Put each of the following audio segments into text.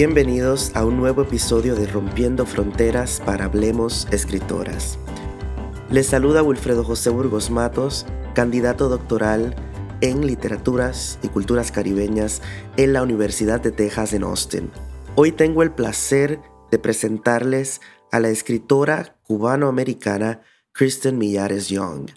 Bienvenidos a un nuevo episodio de Rompiendo Fronteras para Hablemos Escritoras. Les saluda Wilfredo José Burgos Matos, candidato doctoral en Literaturas y Culturas Caribeñas en la Universidad de Texas en Austin. Hoy tengo el placer de presentarles a la escritora cubano-americana Kristen Millares Young,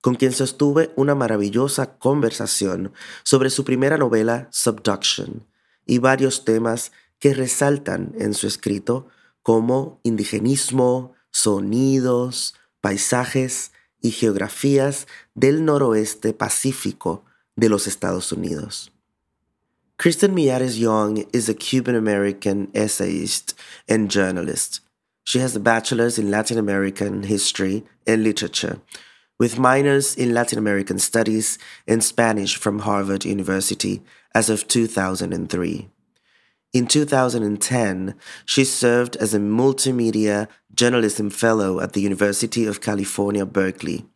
con quien sostuve una maravillosa conversación sobre su primera novela Subduction y varios temas que resaltan en su escrito como indigenismo, sonidos, paisajes y geografías del noroeste pacífico de los Estados Unidos. Kristen Miyares Young is a Cuban American essayist and journalist. She has a bachelor's in Latin American history and literature, with minors in Latin American studies and Spanish from Harvard University as of 2003. In 2010, she served as a multimedia journalism fellow at the University of California, Berkeley.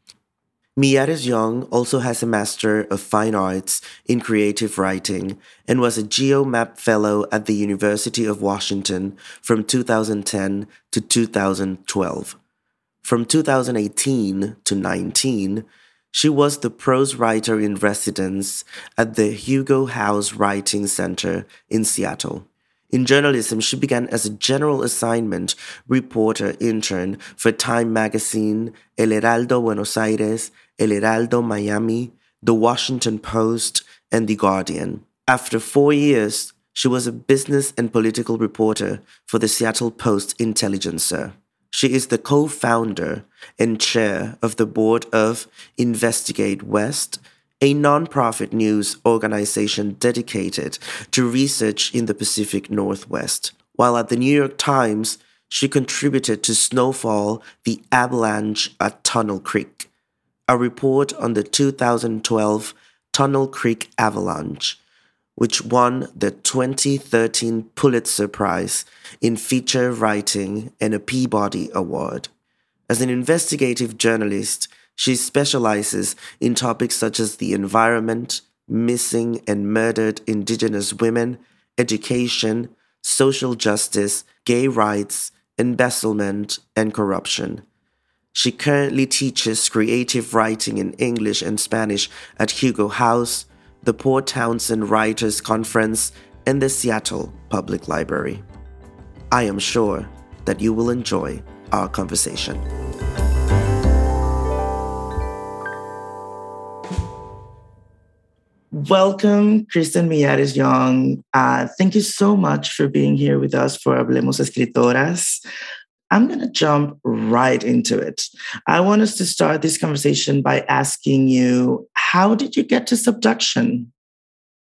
Millares Young also has a Master of Fine Arts in Creative Writing and was a GeoMap Fellow at the University of Washington from 2010 to 2012. From 2018 to 19, she was the prose writer in residence at the Hugo House Writing Center in Seattle. In journalism, she began as a general assignment reporter intern for Time Magazine, El Heraldo Buenos Aires, El Heraldo Miami, The Washington Post, and The Guardian. After four years, she was a business and political reporter for the Seattle Post Intelligencer. She is the co founder and chair of the board of Investigate West, a nonprofit news organization dedicated to research in the Pacific Northwest. While at the New York Times, she contributed to Snowfall, the Avalanche at Tunnel Creek, a report on the 2012 Tunnel Creek Avalanche, which won the 2013 Pulitzer Prize in Feature Writing and a Peabody Award. As an investigative journalist, she specializes in topics such as the environment, missing and murdered Indigenous women, education, social justice, gay rights, embezzlement, and corruption. She currently teaches creative writing in English and Spanish at Hugo House, the Port Townsend Writers Conference, and the Seattle Public Library. I am sure that you will enjoy our conversation. Welcome, Kristen Millares Young. Uh, thank you so much for being here with us for Hablemos Escritoras. I'm going to jump right into it. I want us to start this conversation by asking you how did you get to subduction?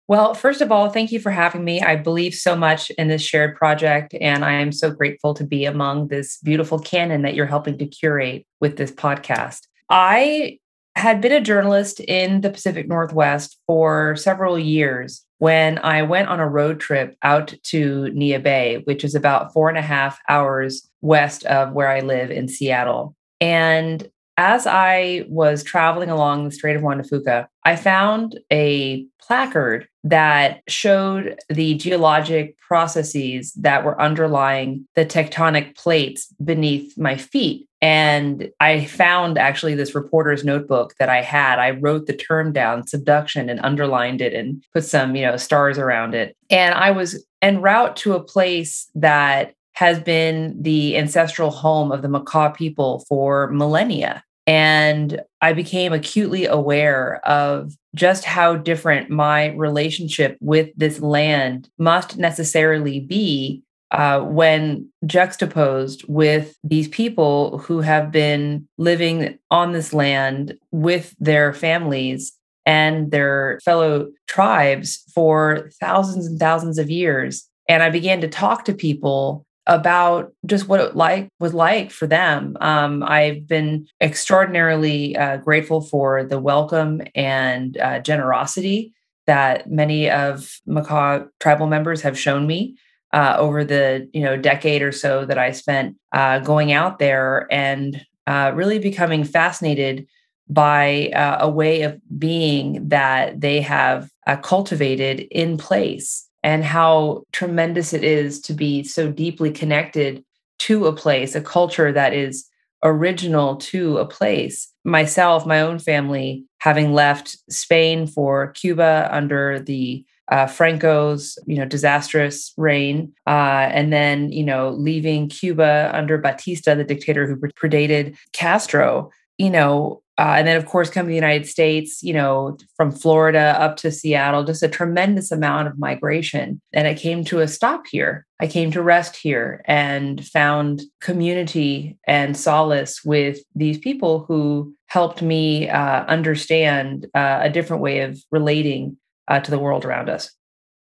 Well, first of all, thank you for having me. I believe so much in this shared project, and I am so grateful to be among this beautiful canon that you're helping to curate with this podcast. I had been a journalist in the Pacific Northwest for several years when I went on a road trip out to Neah Bay, which is about four and a half hours west of where I live in Seattle. And as I was traveling along the Strait of Juan de Fuca, I found a placard that showed the geologic processes that were underlying the tectonic plates beneath my feet. And I found actually this reporter's notebook that I had. I wrote the term down, subduction, and underlined it and put some, you know, stars around it. And I was en route to a place that has been the ancestral home of the Makah people for millennia. And I became acutely aware of just how different my relationship with this land must necessarily be uh, when juxtaposed with these people who have been living on this land with their families and their fellow tribes for thousands and thousands of years. And I began to talk to people about just what it like was like for them. Um, I've been extraordinarily uh, grateful for the welcome and uh, generosity that many of Makah tribal members have shown me uh, over the you know decade or so that I spent uh, going out there and uh, really becoming fascinated by uh, a way of being that they have uh, cultivated in place. and how tremendous it is to be so deeply connected to a place, a culture that is original to a place. Myself, my own family, having left Spain for Cuba under the uh, Franco's, you know, disastrous reign, uh, and then you know, leaving Cuba under Batista, the dictator who predated Castro. You know, uh, and then, of course, come to the United States, you know, from Florida up to Seattle, just a tremendous amount of migration. And I came to a stop here. I came to rest here and found community and solace with these people who helped me uh, understand uh, a different way of relating uh, to the world around us.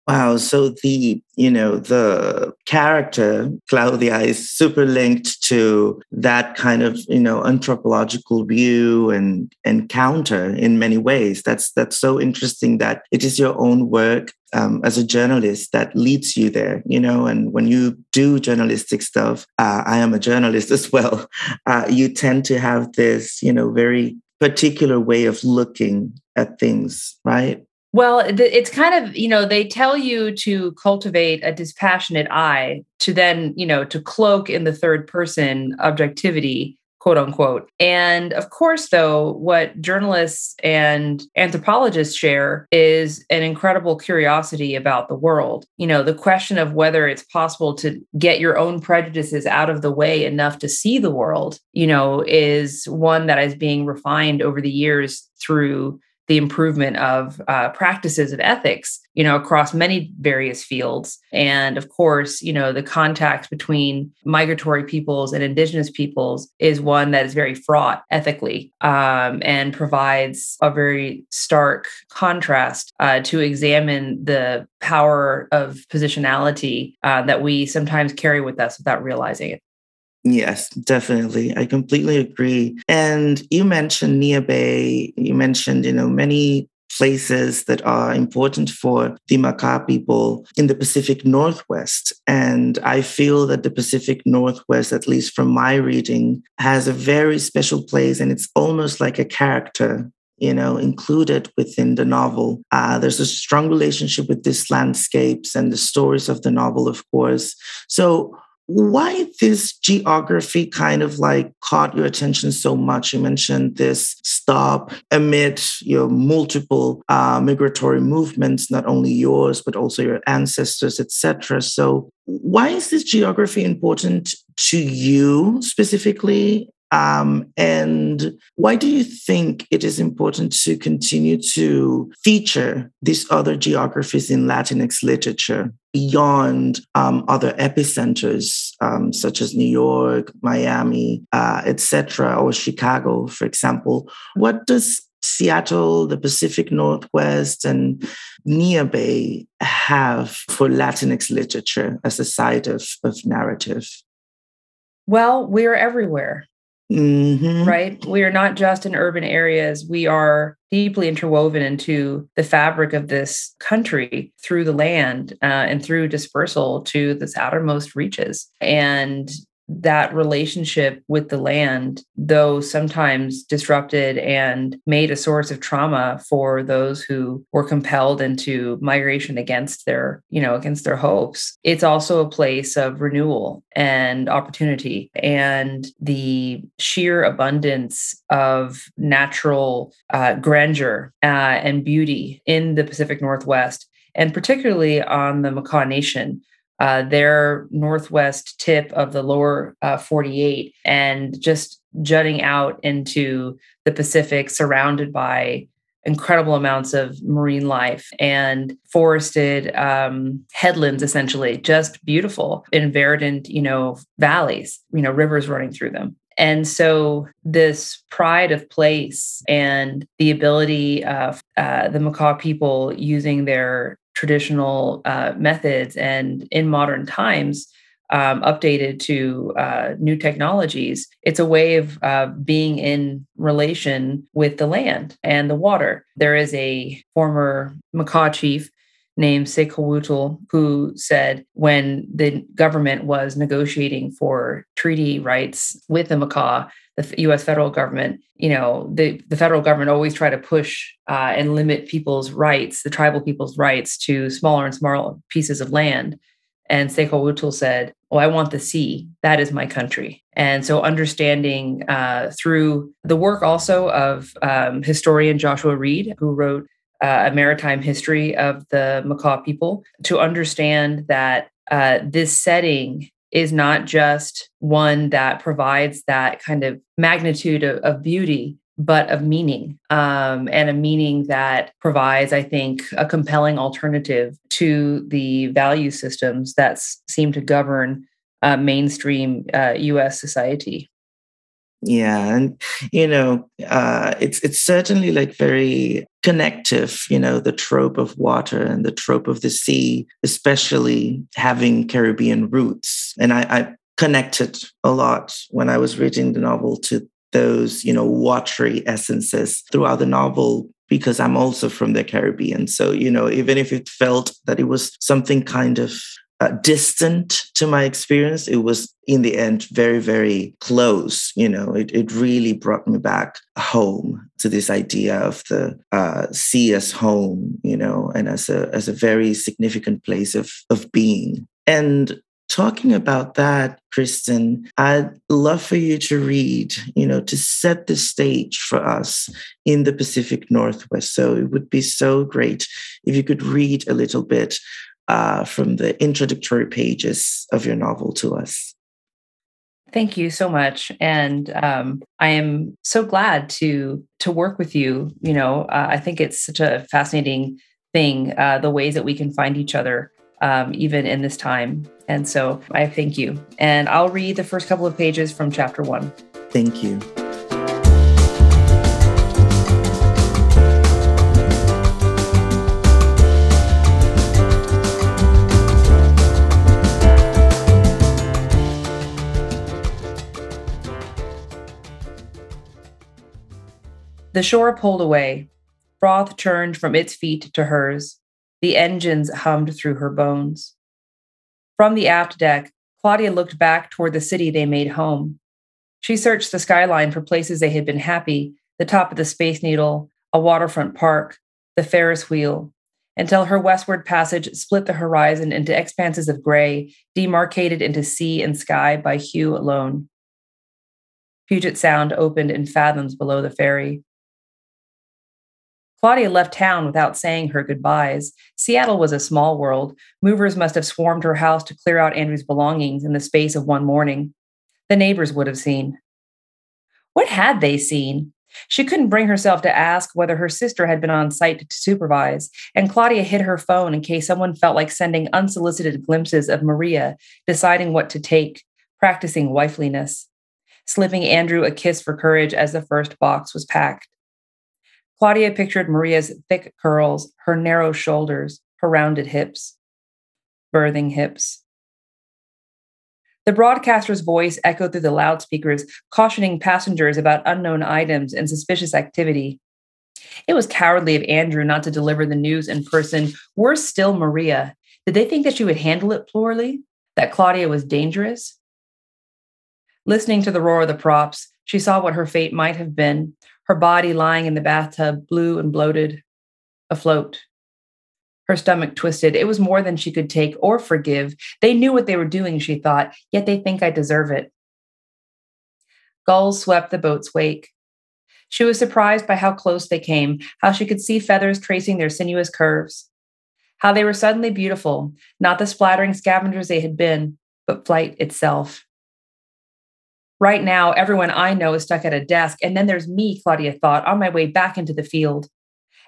Wow. So the, you know, the character, Claudia, is super linked to that kind of, you know, anthropological view and encounter in many ways. That's that's so interesting that it is your own work um, as a journalist that leads you there, you know, and when you do journalistic stuff, uh, I am a journalist as well, uh, you tend to have this, you know, very particular way of looking at things, right? Well, it's kind of, you know, they tell you to cultivate a dispassionate eye to then, you know, to cloak in the third person objectivity, quote unquote. And of course, though, what journalists and anthropologists share is an incredible curiosity about the world. You know, the question of whether it's possible to get your own prejudices out of the way enough to see the world, you know, is one that is being refined over the years through the improvement of uh, practices of ethics you know across many various fields. And of course you know the contact between migratory peoples and indigenous peoples is one that is very fraught ethically um, and provides a very stark contrast uh, to examine the power of positionality uh, that we sometimes carry with us without realizing it Yes, definitely. I completely agree. And you mentioned Bay, you mentioned, you know, many places that are important for the Makah people in the Pacific Northwest. And I feel that the Pacific Northwest, at least from my reading, has a very special place and it's almost like a character you know, included within the novel. Uh, there's a strong relationship with these landscapes and the stories of the novel, of course. So, why this geography kind of like caught your attention so much? You mentioned this stop amid your multiple uh, migratory movements, not only yours but also your ancestors, etc. So, why is this geography important to you specifically? Um, and why do you think it is important to continue to feature these other geographies in Latinx literature beyond um, other epicenters um, such as New York, Miami, uh, etc., or Chicago, for example? What does Seattle, the Pacific Northwest, and Neah Bay have for Latinx literature as a site of, of narrative? Well, we're everywhere. Mm-hmm. Right. We are not just in urban areas. We are deeply interwoven into the fabric of this country through the land uh, and through dispersal to the outermost reaches. And that relationship with the land, though sometimes disrupted and made a source of trauma for those who were compelled into migration against their, you know, against their hopes, it's also a place of renewal and opportunity. And the sheer abundance of natural uh, grandeur uh, and beauty in the Pacific Northwest and particularly on the Makah Nation, uh, their northwest tip of the lower uh, 48 and just jutting out into the Pacific, surrounded by incredible amounts of marine life and forested um, headlands, essentially, just beautiful in verdant, you know, valleys, you know, rivers running through them. And so, this pride of place and the ability of uh, the Makah people using their traditional uh, methods and in modern times um, updated to uh, new technologies it's a way of uh, being in relation with the land and the water. There is a former Makah chief named Tse-kauwtl who said when the government was negotiating for treaty rights with the Makah the U.S. federal government, you know, the, the federal government always try to push uh, and limit people's rights, the tribal people's rights to smaller and smaller pieces of land. And Tse-kauwtl said, Oh, I want the sea. That is my country. And so, understanding uh, through the work also of um, historian Joshua Reid, who wrote uh, a maritime history of the Makah people, to understand that uh, this setting is not just one that provides that kind of magnitude of, of beauty, but of meaning um, and a meaning that provides, I think, a compelling alternative to the value systems that seem to govern uh, mainstream uh, US society. Yeah, and you know, uh, it's it's certainly like very connective. You know, the trope of water and the trope of the sea, especially having Caribbean roots. And I, I connected a lot when I was reading the novel to those, you know, watery essences throughout the novel because I'm also from the Caribbean. So, you know, even if it felt that it was something kind of uh, distant to my experience, it was in the end very, very close. You know, it, it really brought me back home to this idea of the uh, sea as home, you know, and as a as a very significant place of of being. And talking about that, Kristen, I'd love for you to read, you know, to set the stage for us in the Pacific Northwest. So it would be so great if you could read a little bit uh, from the introductory pages of your novel to us. Thank you so much, and um, I am so glad to to work with you. You know, uh, I think it's such a fascinating thing uh, the ways that we can find each other, um, even in this time. And so, I thank you. And I'll read the first couple of pages from chapter one. Thank you. The shore pulled away. Froth churned from its feet to hers. The engines hummed through her bones. From the aft deck, Claudia looked back toward the city they made home. She searched the skyline for places they had been happy the top of the Space Needle, a waterfront park, the Ferris wheel, until her westward passage split the horizon into expanses of gray, demarcated into sea and sky by hue alone. Puget Sound opened in fathoms below the ferry. Claudia left town without saying her goodbyes. Seattle was a small world. Movers must have swarmed her house to clear out Andrew's belongings in the space of one morning. The neighbors would have seen. What had they seen? She couldn't bring herself to ask whether her sister had been on site to supervise, and Claudia hid her phone in case someone felt like sending unsolicited glimpses of Maria, deciding what to take, practicing wifeliness, slipping Andrew a kiss for courage as the first box was packed. Claudia pictured Maria's thick curls, her narrow shoulders, her rounded hips, birthing hips. The broadcaster's voice echoed through the loudspeakers, cautioning passengers about unknown items and suspicious activity. It was cowardly of Andrew not to deliver the news in person. Worse still, Maria. Did they think that she would handle it poorly? That Claudia was dangerous? Listening to the roar of the props, she saw what her fate might have been her body lying in the bathtub, blue and bloated, afloat. Her stomach twisted. It was more than she could take or forgive. They knew what they were doing, she thought, yet they think I deserve it. Gulls swept the boat's wake. She was surprised by how close they came, how she could see feathers tracing their sinuous curves, how they were suddenly beautiful, not the splattering scavengers they had been, but flight itself. Right now, everyone I know is stuck at a desk. And then there's me, Claudia thought, on my way back into the field.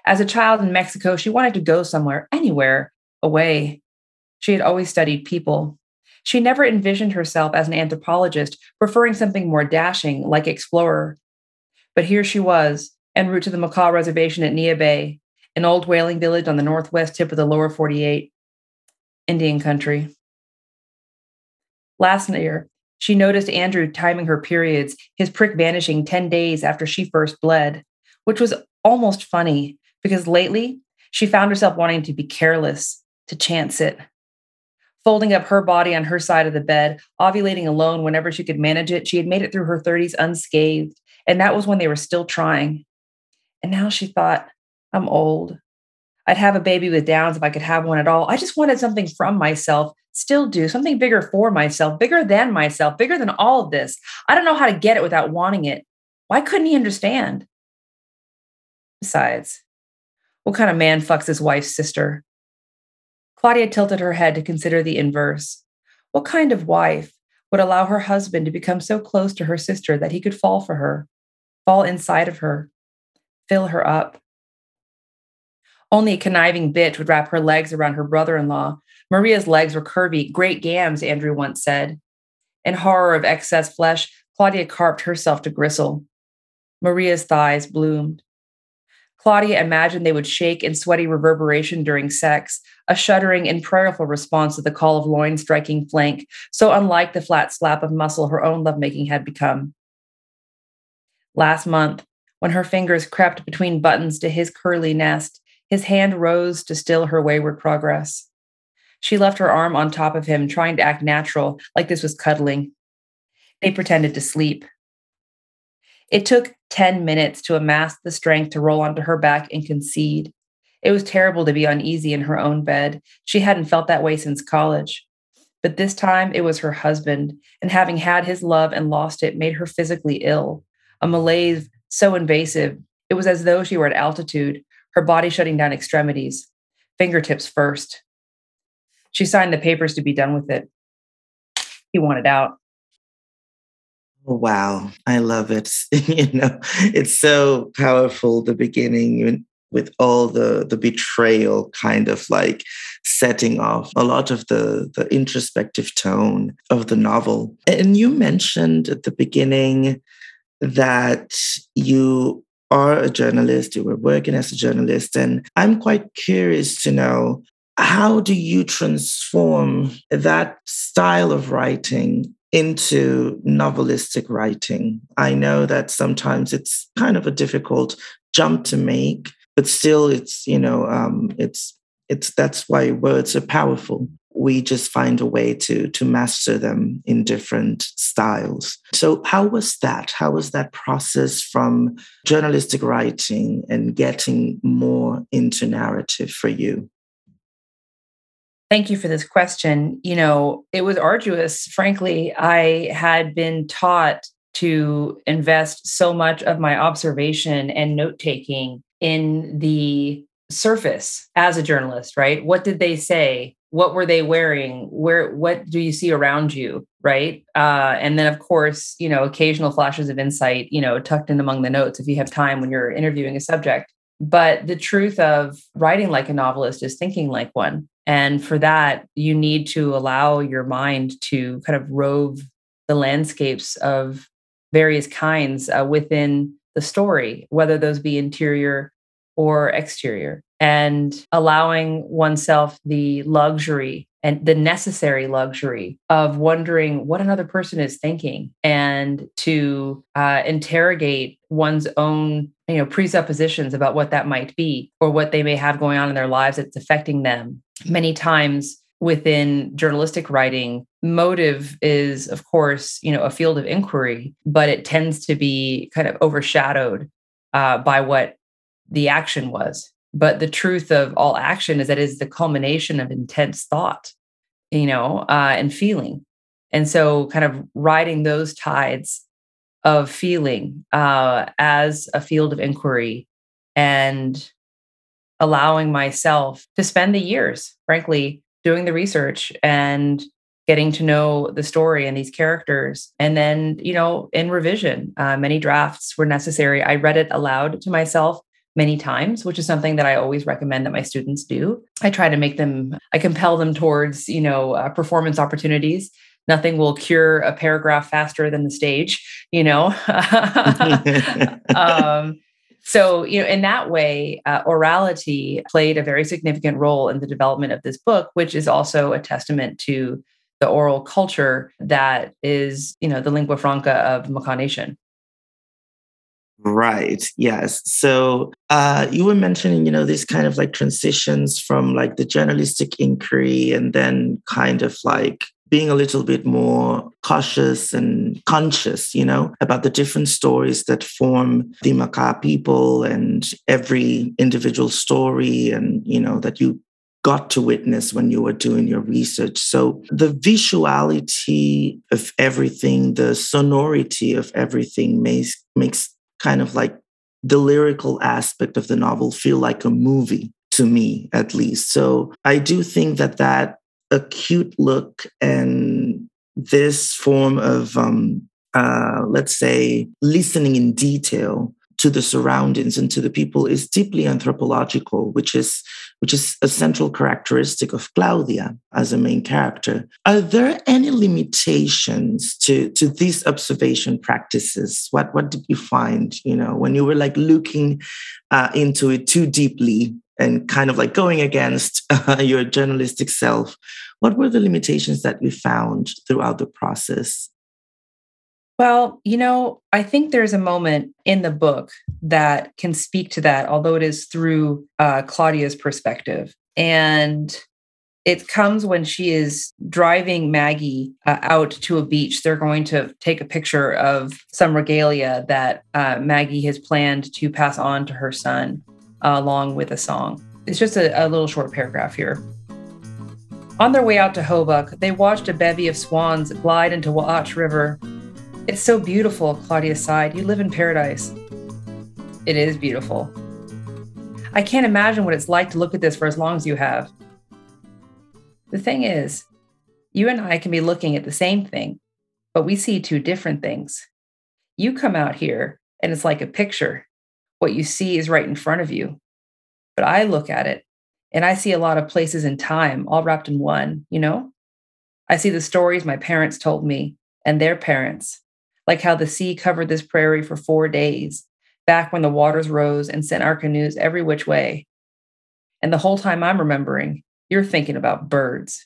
As a child in Mexico, she wanted to go somewhere, anywhere, away. She had always studied people. She never envisioned herself as an anthropologist, preferring something more dashing, like explorer. But here she was, en route to the Makah Reservation at Neah Bay, an old whaling village on the northwest tip of the lower 48, Indian country. Last year, she noticed Andrew timing her periods, his prick vanishing 10 days after she first bled, which was almost funny because lately she found herself wanting to be careless, to chance it. folding up her body on her side of the bed, ovulating alone whenever she could manage it. She had made it through her 30s unscathed. And that was when they were still trying. And now she thought, I'm old. I'd have a baby with Downs if I could have one at all. I just wanted something from myself, still do something bigger for myself, bigger than myself, bigger than all of this. I don't know how to get it without wanting it. Why couldn't he understand? Besides, what kind of man fucks his wife's sister? Claudia tilted her head to consider the inverse. What kind of wife would allow her husband to become so close to her sister that he could fall for her, fall inside of her, fill her up? Only a conniving bitch would wrap her legs around her brother in law. Maria's legs were curvy, great gams, Andrew once said. In horror of excess flesh, Claudia carved herself to gristle. Maria's thighs bloomed. Claudia imagined they would shake in sweaty reverberation during sex, a shuddering and prayerful response to the call of loin striking flank, so unlike the flat slap of muscle her own lovemaking had become. Last month, when her fingers crept between buttons to his curly nest, his hand rose to still her wayward progress. She left her arm on top of him, trying to act natural, like this was cuddling. They pretended to sleep. It took 10 minutes to amass the strength to roll onto her back and concede. It was terrible to be uneasy in her own bed. She hadn't felt that way since college. But this time it was her husband, and having had his love and lost it made her physically ill. A malaise so invasive, it was as though she were at altitude, her body shutting down extremities, fingertips first. She signed the papers to be done with it. He wanted out. Oh, wow, I love it. you know, it's so powerful, the beginning with all the the betrayal kind of like setting off a lot of the the introspective tone of the novel. And you mentioned at the beginning that you are a journalist, you were working as a journalist, and I'm quite curious to know how do you transform that style of writing into novelistic writing. I know that sometimes it's kind of a difficult jump to make, but still, it's you know, um, it's it's that's why words are powerful. We just find a way to to master them in different styles. So, how was that? How was that process from journalistic writing and getting more into narrative for you? Thank you for this question. You know, it was arduous. Frankly, I had been taught to invest so much of my observation and note taking in the surface as a journalist, right? What did they say? What were they wearing? Where what do you see around you, right? Uh, and then of course, you know, occasional flashes of insight, you know, tucked in among the notes if you have time when you're interviewing a subject. But the truth of writing like a novelist is thinking like one. And for that, you need to allow your mind to kind of rove the landscapes of various kinds uh, within the story, whether those be interior or exterior, and allowing oneself the luxury and the necessary luxury of wondering what another person is thinking and to uh, interrogate one's own you know presuppositions about what that might be or what they may have going on in their lives that's affecting them many times within journalistic writing motive is of course you know a field of inquiry but it tends to be kind of overshadowed uh, by what the action was. But the truth of all action is that it is the culmination of intense thought you know uh, and feeling. And so kind of riding those tides of feeling uh, as a field of inquiry and allowing myself to spend the years, frankly, doing the research and getting to know the story and these characters. And then, you know, in revision, uh, many drafts were necessary. I read it aloud to myself many times, which is something that I always recommend that my students do. I try to make them, I compel them towards, you know, uh, performance opportunities. Nothing will cure a paragraph faster than the stage, you know. um, so, you know, in that way, uh, orality played a very significant role in the development of this book, which is also a testament to the oral culture that is, you know, the lingua franca of Makah Nation. Right. Yes. So uh, you were mentioning, you know, these kind of like transitions from like the journalistic inquiry and then kind of like being a little bit more cautious and conscious, you know, about the different stories that form the Makah people and every individual story and, you know, that you got to witness when you were doing your research. So the visuality of everything, the sonority of everything makes makes kind of like the lyrical aspect of the novel feel like a movie to me at least. So I do think that that acute look and this form of, um, uh, let's say, listening in detail to the surroundings and to the people is deeply anthropological, which is which is a central characteristic of Claudia as a main character. Are there any limitations to, to these observation practices? What what did you find, you know, when you were like looking uh, into it too deeply and kind of like going against uh, your journalistic self? What were the limitations that you found throughout the process? Well, you know, I think there's a moment in the book that can speak to that, although it is through uh, Claudia's perspective. And it comes when she is driving Maggie uh, out to a beach. They're going to take a picture of some regalia that uh, Maggie has planned to pass on to her son, uh, along with a song. It's just a, a little short paragraph here. On their way out to Hobuck, they watched a bevy of swans glide into Wa'ach River it's so beautiful, Claudia sighed. You live in paradise. It is beautiful. I can't imagine what it's like to look at this for as long as you have. The thing is, you and I can be looking at the same thing, but we see two different things. You come out here and it's like a picture. What you see is right in front of you. But I look at it and I see a lot of places in time all wrapped in one, you know? I see the stories my parents told me and their parents like how the sea covered this prairie for four days, back when the waters rose and sent our canoes every which way. And the whole time I'm remembering, you're thinking about birds.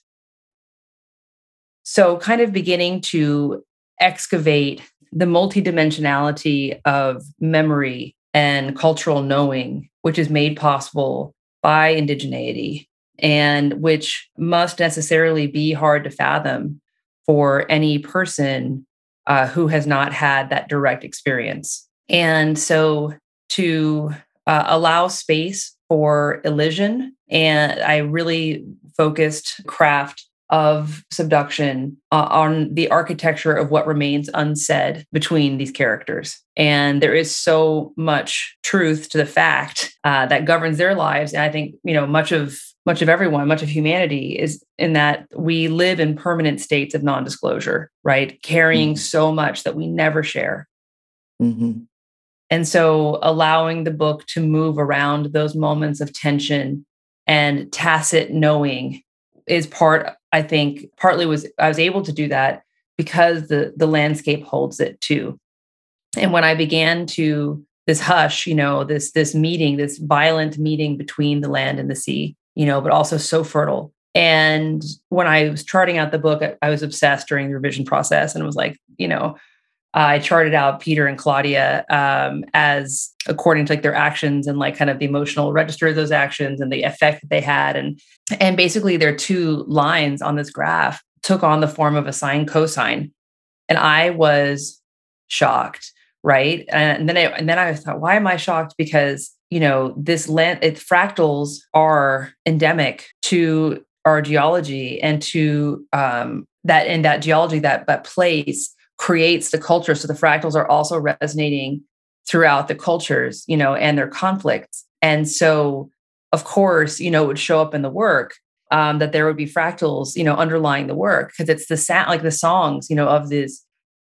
So, kind of beginning to excavate the multidimensionality of memory and cultural knowing, which is made possible by indigeneity and which must necessarily be hard to fathom for any person uh, who has not had that direct experience. And so to uh, allow space for elision, and I really focused craft of subduction uh, on the architecture of what remains unsaid between these characters. And there is so much truth to the fact uh, that governs their lives. And I think, you know, much of much of everyone, much of humanity is in that we live in permanent states of non disclosure, right? Carrying mm-hmm. so much that we never share. Mm-hmm. And so allowing the book to move around those moments of tension and tacit knowing is part, I think, partly was I was able to do that because the the landscape holds it too. And when I began to this hush, you know, this this meeting, this violent meeting between the land and the sea, you know, but also so fertile. And when I was charting out the book, I was obsessed during the revision process and was like, you know, I charted out Peter and Claudia um, as according to like their actions and like kind of the emotional register of those actions and the effect that they had. And and basically their two lines on this graph took on the form of a sine cosine. And I was shocked, right? And then I and then I thought, why am I shocked? Because you know this land it, fractals are endemic to our geology and to um, that in that geology that that place creates the culture. So the fractals are also resonating throughout the cultures you know and their conflicts. And so of course you know it would show up in the work um, that there would be fractals you know underlying the work because it's the sound like the songs you know of this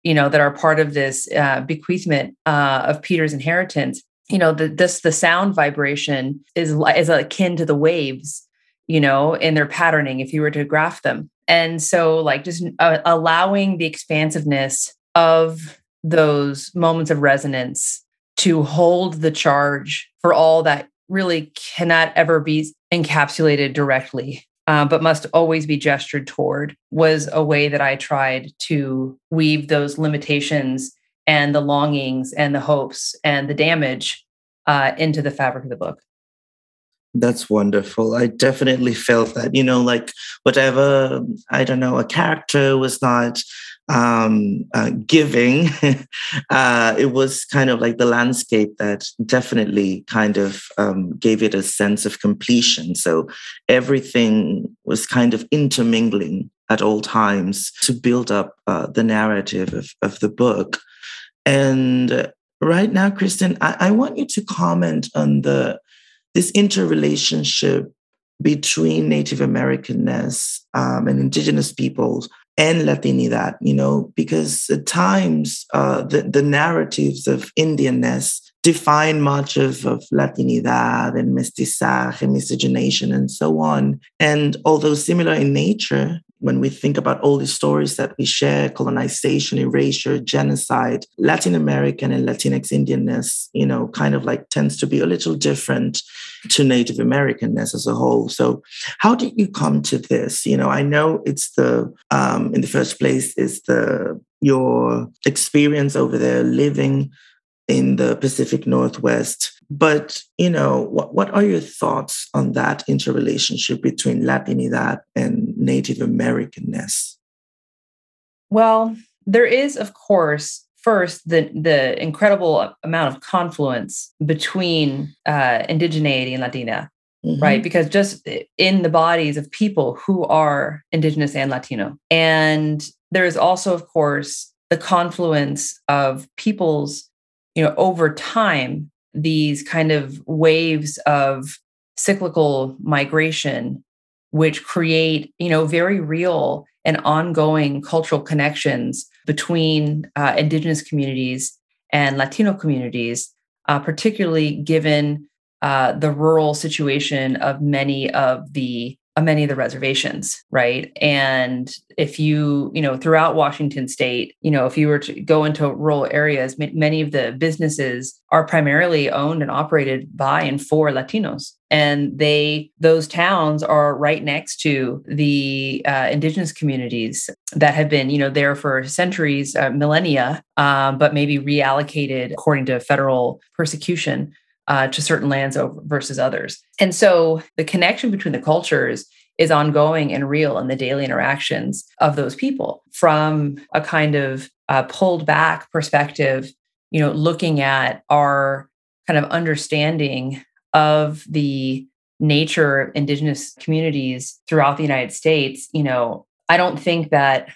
you know that are part of this uh, bequeathment uh, of peter's inheritance. You know the this the sound vibration is is akin to the waves you know in their patterning if you were to graph them and so like just uh, allowing the expansiveness of those moments of resonance to hold the charge for all that really cannot ever be encapsulated directly uh, but must always be gestured toward was a way that i tried to weave those limitations and the longings and the hopes and the damage uh, into the fabric of the book. That's wonderful. I definitely felt that, you know, like whatever, I don't know, a character was not um, uh, giving, uh, it was kind of like the landscape that definitely kind of um, gave it a sense of completion. So everything was kind of intermingling at all times to build up uh, the narrative of, of the book. And right now, Kristen, I, I want you to comment on the this interrelationship between Native Americanness um, and Indigenous peoples and Latinidad, you know, because at times uh, the, the narratives of Indianness define much of, of Latinidad and mestizaje, miscegenation, and so on. And although similar in nature, when we think about all the stories that we share colonization erasure genocide latin american and latinx indianness you know kind of like tends to be a little different to native americanness as a whole so how did you come to this you know i know it's the um, in the first place is the your experience over there living in the Pacific Northwest. But, you know, what, what are your thoughts on that interrelationship between Latinidad and Native Americanness? Well, there is, of course, first the the incredible amount of confluence between uh, indigeneity and Latina, mm-hmm. right? Because just in the bodies of people who are indigenous and Latino, and there is also, of course, the confluence of peoples you know over time these kind of waves of cyclical migration which create you know very real and ongoing cultural connections between uh, indigenous communities and latino communities uh, particularly given uh, the rural situation of many of the many of the reservations right? And if you you know throughout washington state you know if you were to go into rural areas many of the businesses are primarily owned and operated by and for latinos. And they those towns are right next to the uh, indigenous communities that have been you know there for centuries uh, millennia um, but maybe reallocated according to federal persecution uh, to certain lands over, versus others. And so the connection between the cultures is ongoing and real in the daily interactions of those people from a kind of uh, pulled back perspective, you know, looking at our kind of understanding of the nature of indigenous communities throughout the United States, you know, I don't think that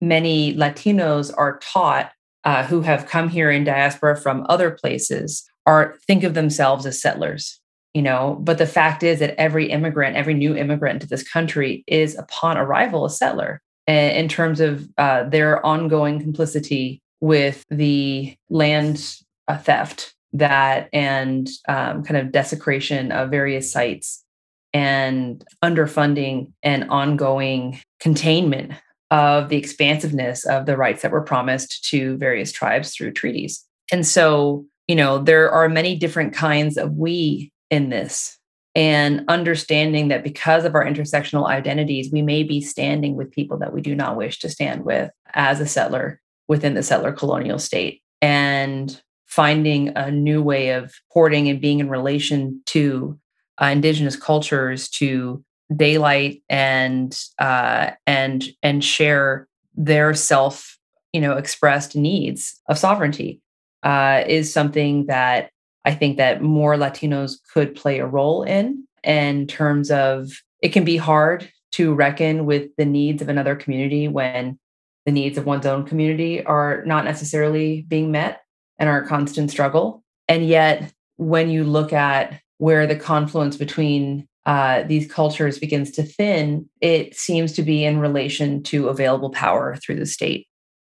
many Latinos are taught uh, who have come here in diaspora from other places are think of themselves as settlers you know? But the fact is that every immigrant every new immigrant into this country is upon arrival a settler in terms of uh, their ongoing complicity with the land uh, theft that and um, kind of desecration of various sites and underfunding and ongoing containment of the expansiveness of the rights that were promised to various tribes through treaties. And so you know there are many different kinds of we in this and understanding that because of our intersectional identities we may be standing with people that we do not wish to stand with as a settler within the settler colonial state and finding a new way of porting and being in relation to uh, indigenous cultures to daylight and uh, and and share their self you know expressed needs of sovereignty uh, is something that I think that more Latinos could play a role in, in terms of it can be hard to reckon with the needs of another community when the needs of one's own community are not necessarily being met and are a constant struggle. And yet, when you look at where the confluence between uh, these cultures begins to thin, it seems to be in relation to available power through the state,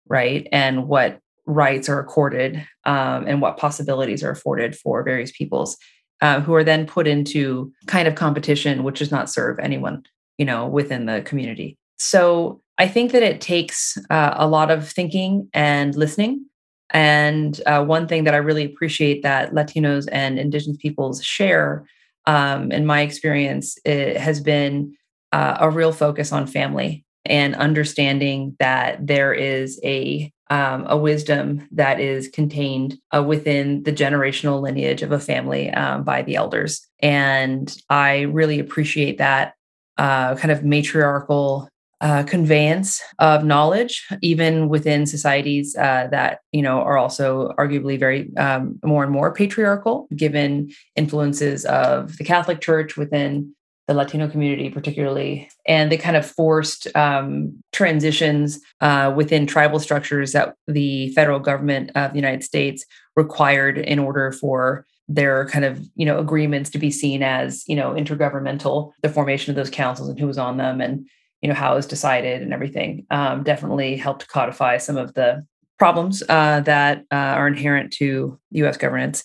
right? And what rights are accorded um, and what possibilities are afforded for various peoples uh, who are then put into kind of competition which does not serve anyone you know within the community. So i think that it takes uh, a lot of thinking and listening. And uh, one thing that i really appreciate that latinos and indigenous peoples share um, in my experience it has been uh, a real focus on family and understanding that there is a um, a wisdom that is contained uh, within the generational lineage of a family um, by the elders. And I really appreciate that uh, kind of matriarchal uh, conveyance of knowledge, even within societies uh, that you know are also arguably very um, more and more patriarchal, given influences of the Catholic Church within the Latino community, particularly, and the kind of forced um, transitions uh, within tribal structures that the federal government of the United States required in order for their kind of you know agreements to be seen as you know intergovernmental the formation of those councils and who was on them and you know how it was decided and everything um, definitely helped codify some of the problems uh, that uh, are inherent to us governance.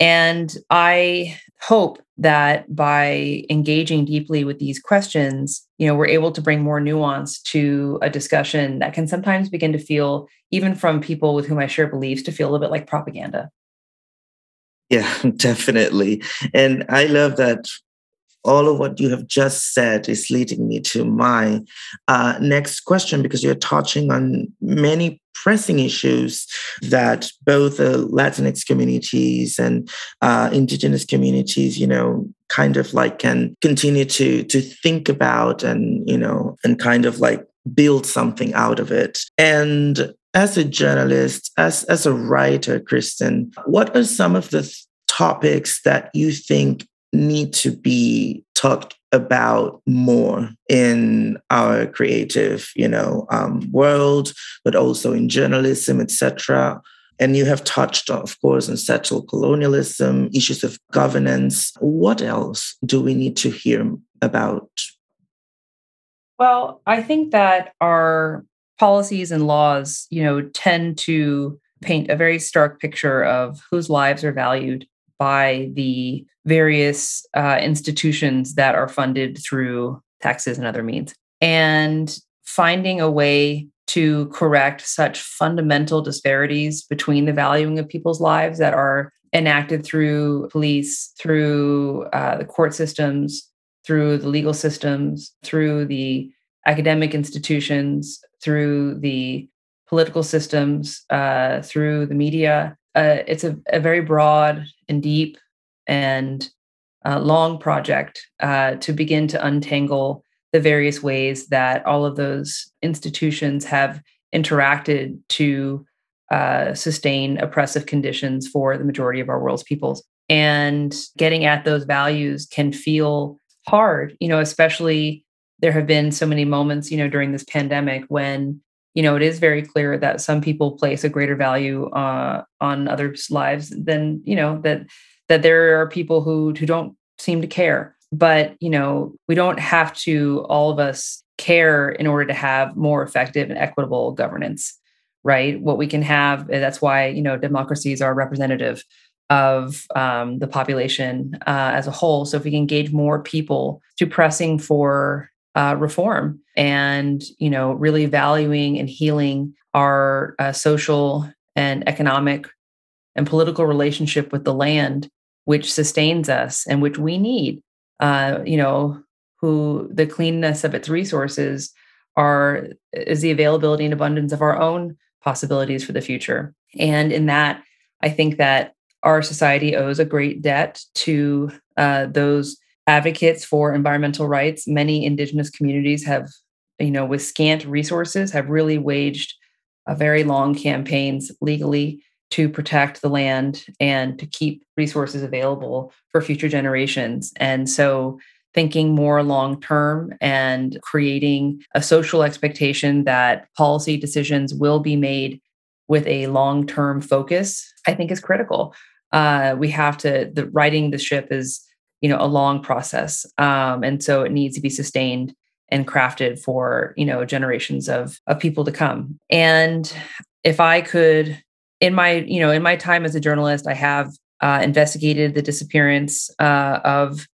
And I hope that by engaging deeply with these questions, you know, we're able to bring more nuance to a discussion that can sometimes begin to feel, even from people with whom I share beliefs, to feel a little bit like propaganda. Yeah, definitely. And I love that all of what you have just said is leading me to my uh, next question because you're touching on many pressing issues that both the Latinx communities and uh, indigenous communities, you know, kind of like can continue to to think about and you know and kind of like build something out of it. And as a journalist, as as a writer, Kristen, what are some of the th- topics that you think need to be talked about more in our creative you know um, world but also in journalism etc and you have touched of course on settler colonialism issues of governance. What else do we need to hear about? Well i think that our policies and laws you know tend to paint a very stark picture of whose lives are valued by the various uh, institutions that are funded through taxes and other means. And finding a way to correct such fundamental disparities between the valuing of people's lives that are enacted through police, through uh, the court systems, through the legal systems, through the academic institutions, through the political systems, uh, through the media, it's a, a, very broad and deep and uh, long project uh, to begin to untangle the various ways that all of those institutions have interacted to uh, sustain oppressive conditions for the majority of our world's peoples. And getting at those values can feel hard, you know, especially there have been so many moments, you know, during this pandemic when you know, it is very clear that some people place a greater value uh, on others' lives than you know that that there are people who who don't seem to care. But you know, we don't have to all of us care in order to have more effective and equitable governance, right? What we can have eh, that's why you know democracies are representative of um, the population uh, as a whole. So if we can engage more people to pressing for uh, reform and you know really valuing and healing our uh, social and economic and political relationship with the land which sustains us and which we need. Uh, you know who the cleanness of its resources are is the availability and abundance of our own possibilities for the future. And in that i think that our society owes a great debt to uh, those advocates for environmental rights. Many indigenous communities have, you know, with scant resources, have really waged a very long campaigns legally to protect the land and to keep resources available for future generations. And so thinking more long term and creating a social expectation that policy decisions will be made with a long term focus, I think is critical. Uh, we have to, the writing the ship is you know a long process um, and so it needs to be sustained and crafted for you know generations of of people to come. And if i could in my you know in my time as a journalist i have uh, investigated the disappearance uh, of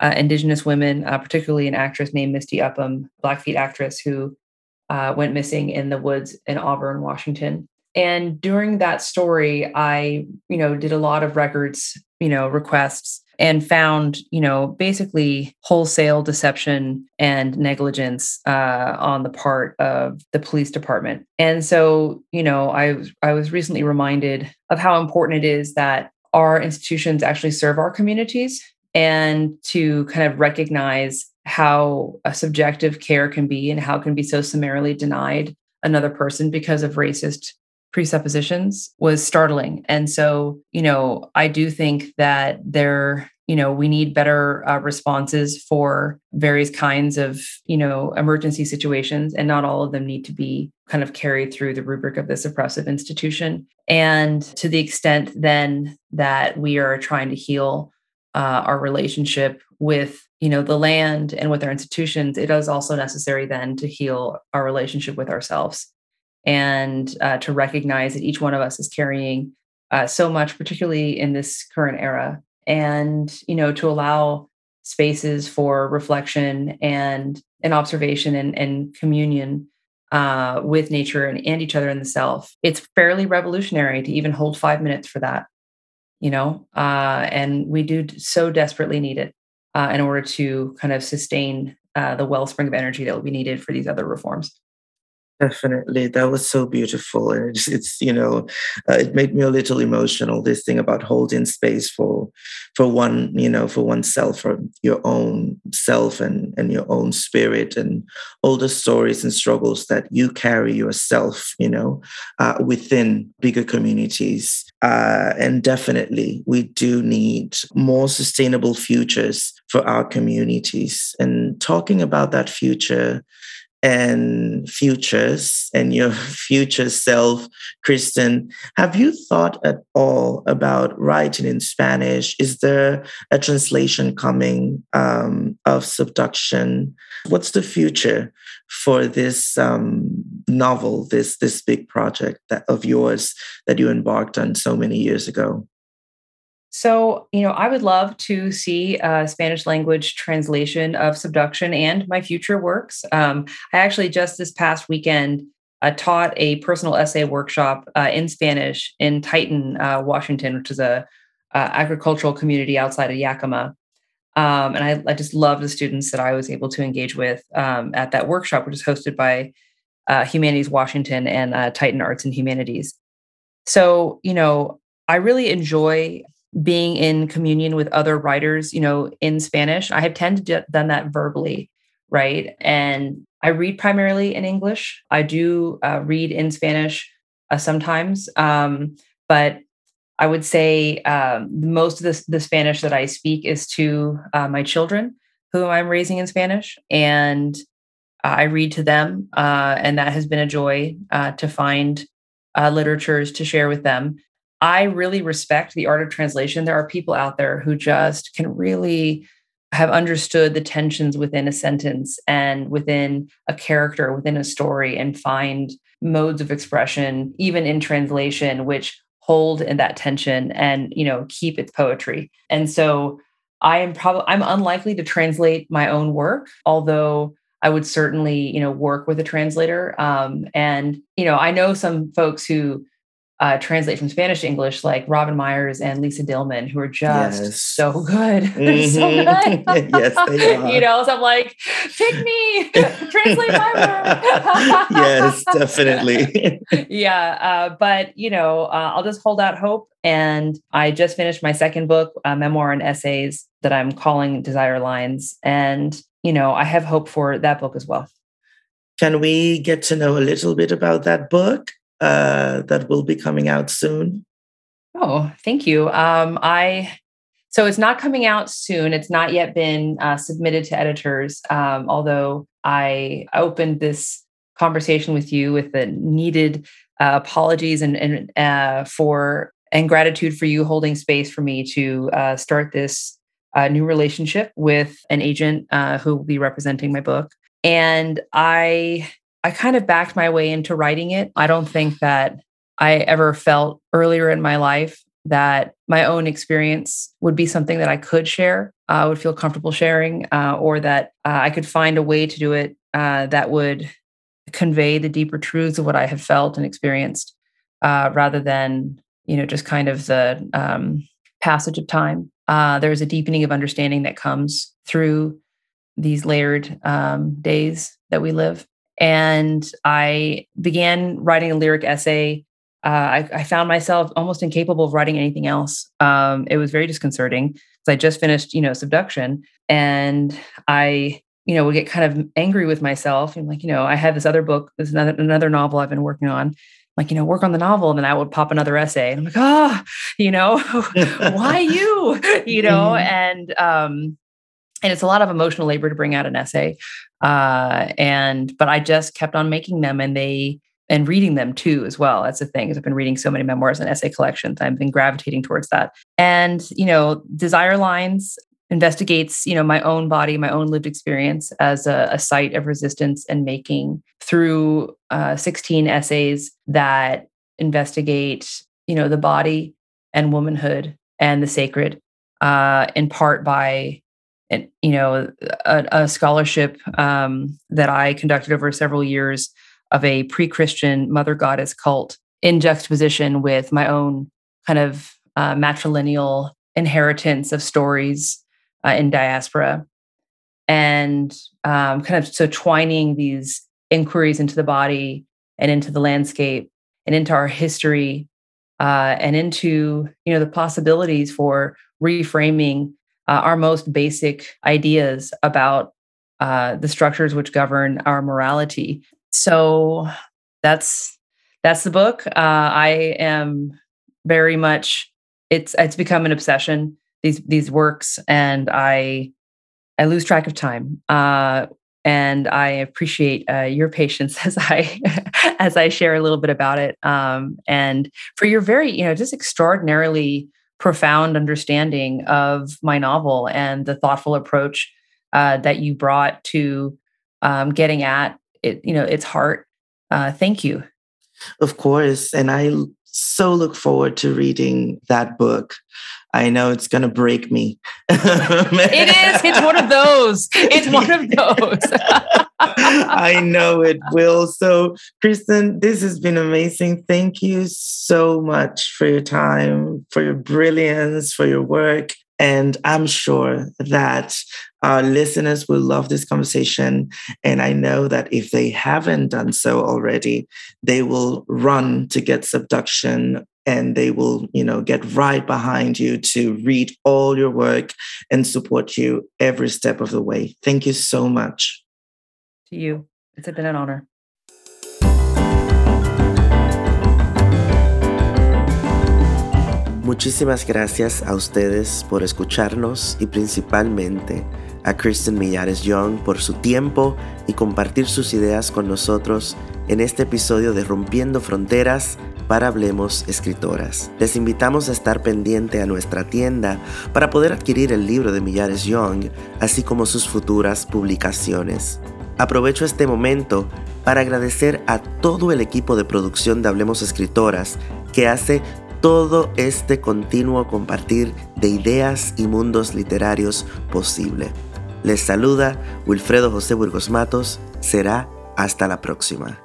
uh, indigenous women uh, particularly an actress named misty upham blackfeet actress who uh, went missing in the woods in auburn washington. And during that story, I, you know, did a lot of records, you know, requests and found, you know, basically wholesale deception and negligence uh, on the part of the police department. And so, you know, I I was recently reminded of how important it is that our institutions actually serve our communities and to kind of recognize how a subjective care can be and how can be so summarily denied another person because of racist presuppositions was startling. And so, you know, I do think that there, you know, we need better uh, responses for various kinds of, you know, emergency situations, and not all of them need to be kind of carried through the rubric of this oppressive institution. And to the extent then that we are trying to heal uh, our relationship with you know the land and with our institutions it is also necessary then to heal our relationship with ourselves and uh, to recognize that each one of us is carrying uh, so much particularly in this current era and you know to allow spaces for reflection and an observation and, and communion uh, with nature and, and each other and the self it's fairly revolutionary to even hold five minutes for that you know uh, and we do so desperately need it uh, in order to kind of sustain uh, the wellspring of energy that will be needed for these other reforms. Definitely, that was so beautiful, and it's, it's you know, uh, it made me a little emotional. This thing about holding space for, for one, you know, for oneself, for your own self, and and your own spirit, and all the stories and struggles that you carry yourself, you know, uh, within bigger communities. Uh, and definitely, we do need more sustainable futures for our communities. And talking about that future and futures and your future self, Kristen, have you thought at all about writing in Spanish? Is there a translation coming um, of Subduction? What's the future for this um, novel, this this big project that, of yours that you embarked on so many years ago? So, you know, I would love to see a Spanish language translation of Subduction and my future works. Um, I actually just this past weekend uh, taught a personal essay workshop uh, in Spanish in Tieton, uh, Washington, which is a agricultural community outside of Yakima. Um, and I, I, just love the students that I was able to engage with um, at that workshop, which is hosted by uh, Humanities Washington and uh, Tieton Arts and Humanities. So, you know, I really enjoy being in communion with other writers, you know, in Spanish. I have tended to done that verbally, right? And I read primarily in English. I do uh, read in Spanish uh, sometimes, um, but I would say um, most of the, the Spanish that I speak is to uh, my children, who I'm raising in Spanish, and I read to them, uh, and that has been a joy uh, to find uh, literatures to share with them. I really respect the art of translation. There are people out there who just can really have understood the tensions within a sentence and within a character, within a story, and find modes of expression, even in translation, which hold in that tension and you know keep its poetry. And so I am probably I'm unlikely to translate my own work, although I would certainly you know work with a translator. Um, and you know I know some folks who uh, translate from Spanish to English, like Robin Myers and Lisa Dillman, who are just yes. so good. Mm-hmm. so good. yes, they are. you know, so I'm like, pick me, translate my work. yes, definitely. yeah. Uh, but, you know, uh, I'll just hold out hope. And I just finished my second book, memoir and essays that I'm calling Desire Lines. And, you know, I have hope for that book as well. Can we get to know a little bit about that book? Uh, that will be coming out soon? Oh, thank you. Um, I so it's not coming out soon. It's not yet been uh, submitted to editors. Um, although I opened this conversation with you with the needed uh, apologies and, and uh, for and gratitude for you holding space for me to uh, start this uh, new relationship with an agent uh, who will be representing my book. And I I kind of backed my way into writing it. I don't think that I ever felt earlier in my life that my own experience would be something that I could share, I uh, would feel comfortable sharing, uh, or that uh, I could find a way to do it uh, that would convey the deeper truths of what I have felt and experienced uh, rather than you know just kind of the um, passage of time. Uh, there's a deepening of understanding that comes through these layered um, days that we live. And I began writing a lyric essay. Uh, I, I, found myself almost incapable of writing anything else. Um, it was very disconcerting because I just finished, you know, subduction, and I, you know, would get kind of angry with myself. And like, you know, I have this other book, this another another novel I've been working on, like, you know, work on the novel. And then I would pop another essay. And I'm like, oh, you know, why you? You know, mm-hmm. and um, and it's a lot of emotional labor to bring out an essay. Uh, and but I just kept on making them and they and reading them too as well. That's the thing, is I've been reading so many memoirs and essay collections. I've been gravitating towards that. And, you know, Desire Lines investigates you know my own body my own lived experience as a, a site of resistance and making through uh, 16 essays that investigate you know the body and womanhood and the sacred uh, in part by you know a, a scholarship um, that i conducted over several years of a pre-christian mother goddess cult in juxtaposition with my own kind of uh, matrilineal inheritance of stories uh, in diaspora. And um, kind of so twining these inquiries into the body and into the landscape and into our history uh, and into you know the possibilities for reframing uh, our most basic ideas about uh, the structures which govern our morality. So that's that's the book. Uh, i am very much it's it's become an obsession these these works and i i lose track of time. Uh, and i appreciate uh, your patience as i as i share a little bit about it. Um, and for your very you know just extraordinarily profound understanding of my novel and the thoughtful approach uh, that you brought to um, getting at it you know its heart. Uh, thank you. Of course. And i so look forward to reading that book I know it's going to break me. it is. It's one of those. It's one of those. I know it will. So, Kristen, this has been amazing. Thank you so much for your time, for your brilliance, for your work. And I'm sure that our listeners will love this conversation. And I know that if they haven't done so already, they will run to get subduction and they will you know get right behind you to read all your work and support you every step of the way. Thank you so much. To you. It's been an honor. Muchísimas gracias a ustedes por escucharnos y principalmente a Kristen Millares Young por su tiempo y compartir sus ideas con nosotros en este episodio de Rompiendo Fronteras para Hablemos Escritoras. Les invitamos a estar pendiente a nuestra tienda para poder adquirir el libro de Millares Young, así como sus futuras publicaciones. Aprovecho este momento para agradecer a todo el equipo de producción de Hablemos Escritoras que hace todo este continuo compartir de ideas y mundos literarios posible. Les saluda Wilfredo José Burgos Matos. Será hasta la próxima.